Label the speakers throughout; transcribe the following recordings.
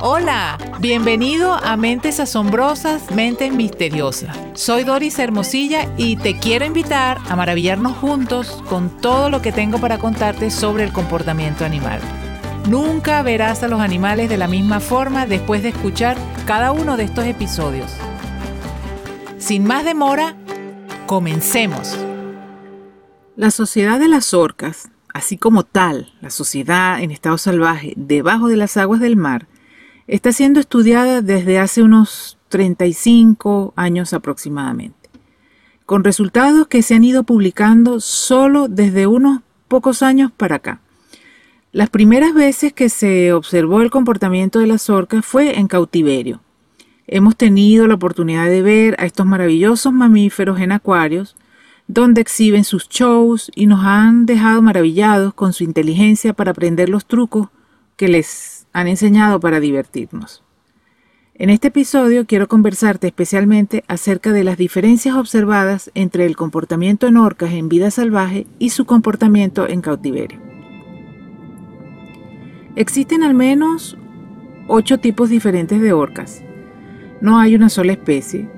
Speaker 1: Hola, bienvenido a Mentes Asombrosas, Mentes Misteriosas. Soy Doris Hermosilla y te quiero invitar a maravillarnos juntos con todo lo que tengo para contarte sobre el comportamiento animal. Nunca verás a los animales de la misma forma después de escuchar cada uno de estos episodios. Sin más demora, comencemos. La sociedad de las orcas, así como tal, la sociedad en estado salvaje debajo de las aguas del mar, está siendo estudiada desde hace unos 35 años aproximadamente, con resultados que se han ido publicando solo desde unos pocos años para acá. Las primeras veces que se observó el comportamiento de las orcas fue en cautiverio. Hemos tenido la oportunidad de ver a estos maravillosos mamíferos en acuarios, donde exhiben sus shows y nos han dejado maravillados con su inteligencia para aprender los trucos que les han enseñado para divertirnos. En este episodio quiero conversarte especialmente acerca de las diferencias observadas entre el comportamiento en orcas en vida salvaje y su comportamiento en cautiverio. Existen al menos ocho tipos diferentes de orcas. No hay una sola especie,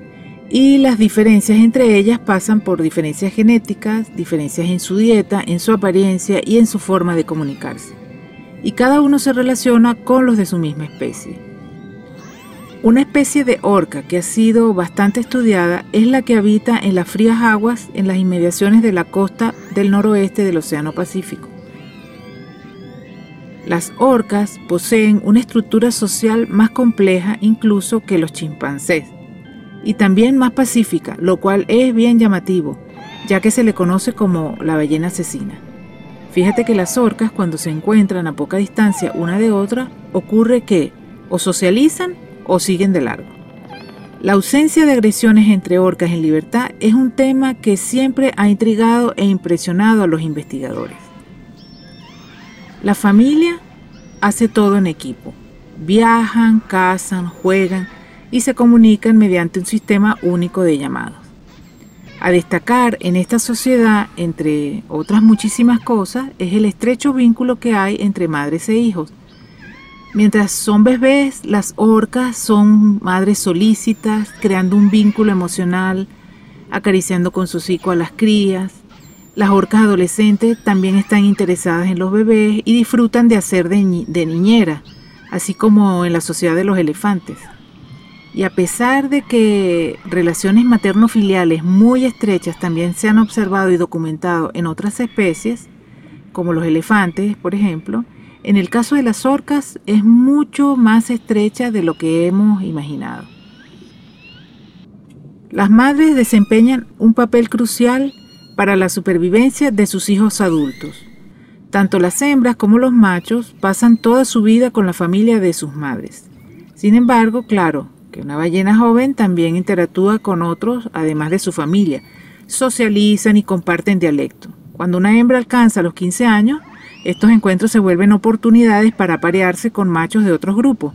Speaker 1: y las diferencias entre ellas pasan por diferencias genéticas, diferencias en su dieta, en su apariencia y en su forma de comunicarse. Y cada uno se relaciona con los de su misma especie. Una especie de orca que ha sido bastante estudiada es la que habita en las frías aguas en las inmediaciones de la costa del noroeste del Océano Pacífico. Las orcas poseen una estructura social más compleja incluso que los chimpancés y también más pacífica, lo cual es bien llamativo, ya que se le conoce como la ballena asesina. Fíjate que las orcas cuando se encuentran a poca distancia una de otra, ocurre que o socializan o siguen de largo. La ausencia de agresiones entre orcas en libertad es un tema que siempre ha intrigado e impresionado a los investigadores. La familia hace todo en equipo. Viajan, cazan, juegan y se comunican mediante un sistema único de llamados. A destacar en esta sociedad, entre otras muchísimas cosas, es el estrecho vínculo que hay entre madres e hijos. Mientras son bebés, las orcas son madres solícitas, creando un vínculo emocional, acariciando con su hocico a las crías. Las orcas adolescentes también están interesadas en los bebés y disfrutan de hacer de, de niñera, así como en la sociedad de los elefantes. Y a pesar de que relaciones materno-filiales muy estrechas también se han observado y documentado en otras especies, como los elefantes, por ejemplo, en el caso de las orcas es mucho más estrecha de lo que hemos imaginado. Las madres desempeñan un papel crucial para la supervivencia de sus hijos adultos. Tanto las hembras como los machos pasan toda su vida con la familia de sus madres. Sin embargo, claro, que una ballena joven también interactúa con otros además de su familia, socializan y comparten dialecto. Cuando una hembra alcanza los 15 años, estos encuentros se vuelven oportunidades para aparearse con machos de otros grupos.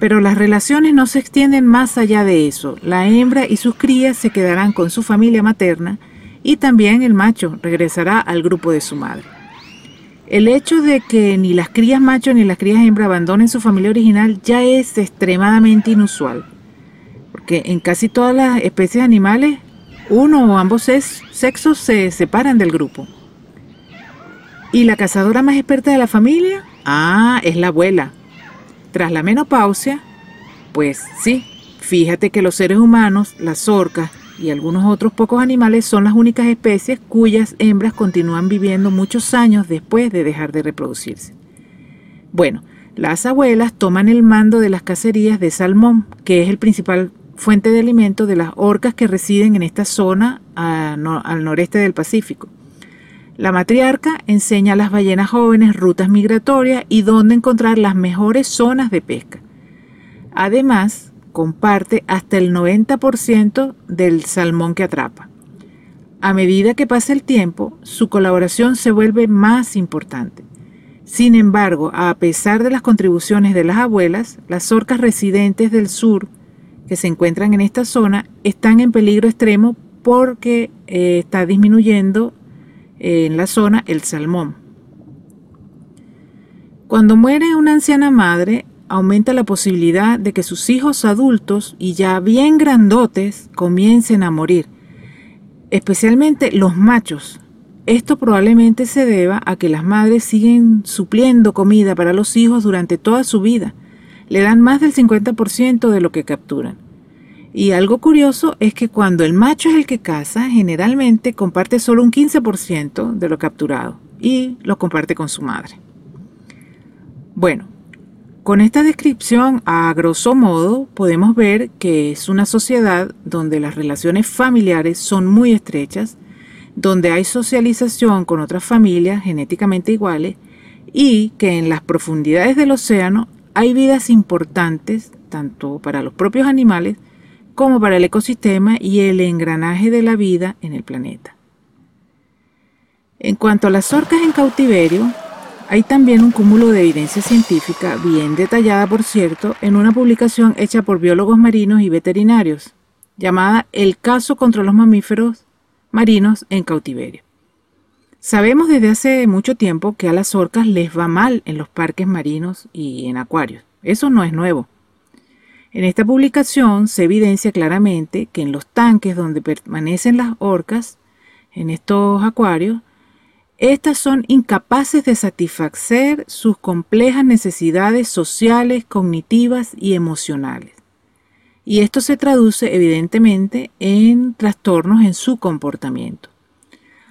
Speaker 1: Pero las relaciones no se extienden más allá de eso. La hembra y sus crías se quedarán con su familia materna y también el macho regresará al grupo de su madre. El hecho de que ni las crías macho ni las crías hembra abandonen su familia original ya es extremadamente inusual, porque en casi todas las especies animales uno o ambos sexos se separan del grupo. ¿Y la cazadora más experta de la familia? Ah, es la abuela. Tras la menopausia, pues sí, fíjate que los seres humanos, las orcas, y algunos otros pocos animales son las únicas especies cuyas hembras continúan viviendo muchos años después de dejar de reproducirse. Bueno, las abuelas toman el mando de las cacerías de salmón, que es el principal fuente de alimento de las orcas que residen en esta zona al noreste del Pacífico. La matriarca enseña a las ballenas jóvenes rutas migratorias y dónde encontrar las mejores zonas de pesca. Además, comparte hasta el 90% del salmón que atrapa. A medida que pasa el tiempo, su colaboración se vuelve más importante. Sin embargo, a pesar de las contribuciones de las abuelas, las orcas residentes del sur que se encuentran en esta zona están en peligro extremo porque eh, está disminuyendo eh, en la zona el salmón. Cuando muere una anciana madre, aumenta la posibilidad de que sus hijos adultos y ya bien grandotes comiencen a morir, especialmente los machos. Esto probablemente se deba a que las madres siguen supliendo comida para los hijos durante toda su vida. Le dan más del 50% de lo que capturan. Y algo curioso es que cuando el macho es el que caza, generalmente comparte solo un 15% de lo capturado y lo comparte con su madre. Bueno, con esta descripción, a grosso modo, podemos ver que es una sociedad donde las relaciones familiares son muy estrechas, donde hay socialización con otras familias genéticamente iguales y que en las profundidades del océano hay vidas importantes tanto para los propios animales como para el ecosistema y el engranaje de la vida en el planeta. En cuanto a las orcas en cautiverio, hay también un cúmulo de evidencia científica, bien detallada por cierto, en una publicación hecha por biólogos marinos y veterinarios, llamada El caso contra los mamíferos marinos en cautiverio. Sabemos desde hace mucho tiempo que a las orcas les va mal en los parques marinos y en acuarios. Eso no es nuevo. En esta publicación se evidencia claramente que en los tanques donde permanecen las orcas, en estos acuarios, estas son incapaces de satisfacer sus complejas necesidades sociales, cognitivas y emocionales. Y esto se traduce evidentemente en trastornos en su comportamiento.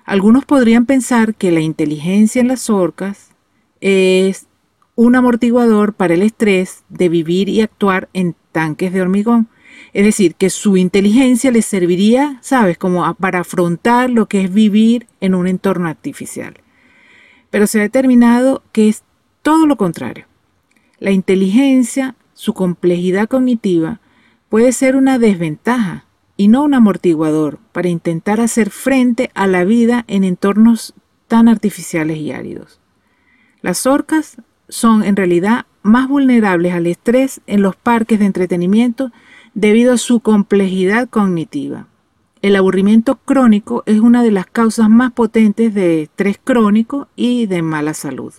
Speaker 1: Algunos podrían pensar que la inteligencia en las orcas es un amortiguador para el estrés de vivir y actuar en tanques de hormigón, es decir, que su inteligencia les serviría, ¿sabes?, como para afrontar lo que es vivir en un entorno artificial. Pero se ha determinado que es todo lo contrario. La inteligencia, su complejidad cognitiva, puede ser una desventaja y no un amortiguador para intentar hacer frente a la vida en entornos tan artificiales y áridos. Las orcas son en realidad más vulnerables al estrés en los parques de entretenimiento debido a su complejidad cognitiva. El aburrimiento crónico es una de las causas más potentes de estrés crónico y de mala salud.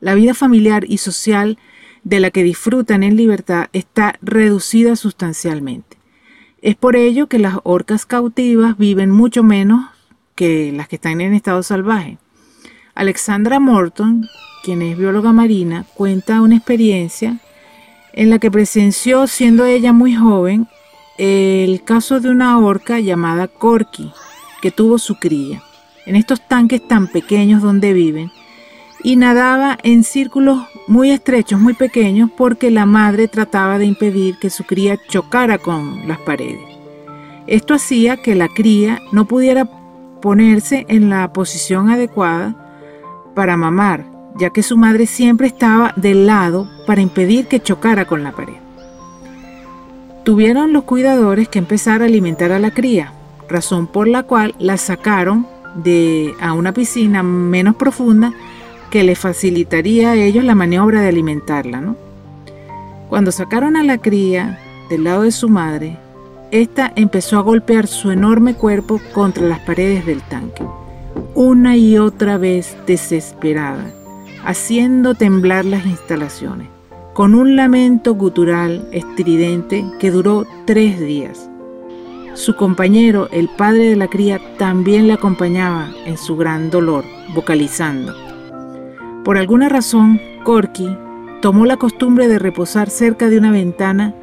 Speaker 1: La vida familiar y social de la que disfrutan en libertad está reducida sustancialmente. Es por ello que las orcas cautivas viven mucho menos que las que están en estado salvaje. Alexandra Morton, quien es bióloga marina, cuenta una experiencia en la que presenció, siendo ella muy joven, el caso de una orca llamada Corky, que tuvo su cría, en estos tanques tan pequeños donde viven, y nadaba en círculos muy estrechos, muy pequeños, porque la madre trataba de impedir que su cría chocara con las paredes. Esto hacía que la cría no pudiera ponerse en la posición adecuada para mamar, ya que su madre siempre estaba del lado para impedir que chocara con la pared. Tuvieron los cuidadores que empezar a alimentar a la cría, razón por la cual la sacaron de, a una piscina menos profunda que le facilitaría a ellos la maniobra de alimentarla. Cuando sacaron a la cría del lado de su madre, esta empezó a golpear su enorme cuerpo contra las paredes del tanque, una y otra vez desesperada haciendo temblar las instalaciones, con un lamento gutural estridente que duró tres días. Su compañero, el padre de la cría, también le acompañaba en su gran dolor, vocalizando. Por alguna razón, Corky tomó la costumbre de reposar cerca de una ventana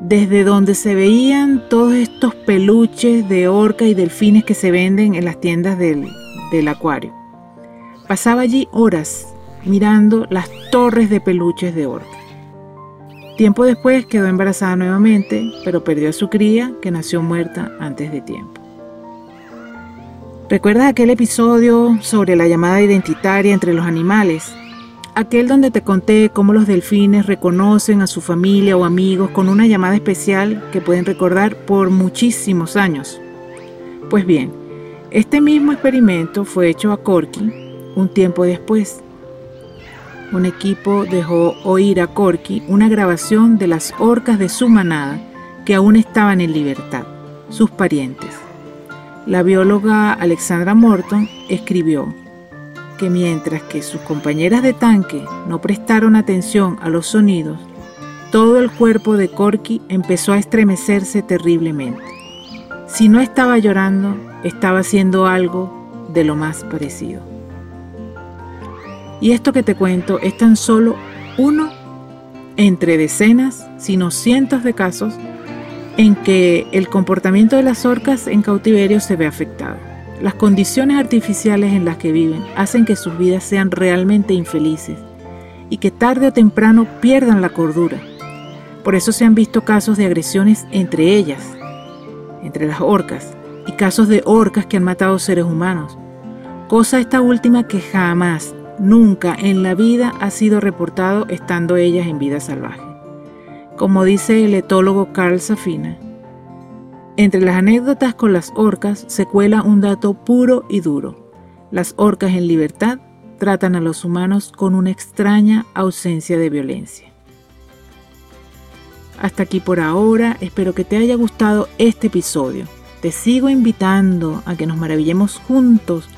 Speaker 1: desde donde se veían todos estos peluches de orca y delfines que se venden en las tiendas del, del acuario. Pasaba allí horas mirando las torres de peluches de orca. Tiempo después quedó embarazada nuevamente, pero perdió a su cría que nació muerta antes de tiempo. ¿Recuerdas aquel episodio sobre la llamada identitaria entre los animales? Aquel donde te conté cómo los delfines reconocen a su familia o amigos con una llamada especial que pueden recordar por muchísimos años. Pues bien, este mismo experimento fue hecho a Corky un tiempo después un equipo dejó oír a Corky una grabación de las orcas de su manada que aún estaban en libertad, sus parientes. La bióloga Alexandra Morton escribió que mientras que sus compañeras de tanque no prestaron atención a los sonidos, todo el cuerpo de Corky empezó a estremecerse terriblemente. Si no estaba llorando, estaba haciendo algo de lo más parecido. Y esto que te cuento es tan solo uno entre decenas, sino cientos de casos en que el comportamiento de las orcas en cautiverio se ve afectado. Las condiciones artificiales en las que viven hacen que sus vidas sean realmente infelices y que tarde o temprano pierdan la cordura. Por eso se han visto casos de agresiones entre ellas, entre las orcas, y casos de orcas que han matado seres humanos. Cosa esta última que jamás, nunca en la vida ha sido reportado estando ellas en vida salvaje. Como dice el etólogo Carl Safina, entre las anécdotas con las orcas se cuela un dato puro y duro. Las orcas en libertad tratan a los humanos con una extraña ausencia de violencia. Hasta aquí por ahora, espero que te haya gustado este episodio. Te sigo invitando a que nos maravillemos juntos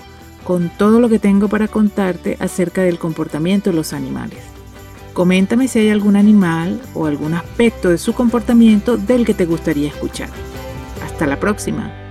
Speaker 1: con todo lo que tengo para contarte acerca del comportamiento de los animales. Coméntame si hay algún animal o algún aspecto de su comportamiento del que te gustaría escuchar. Hasta la próxima.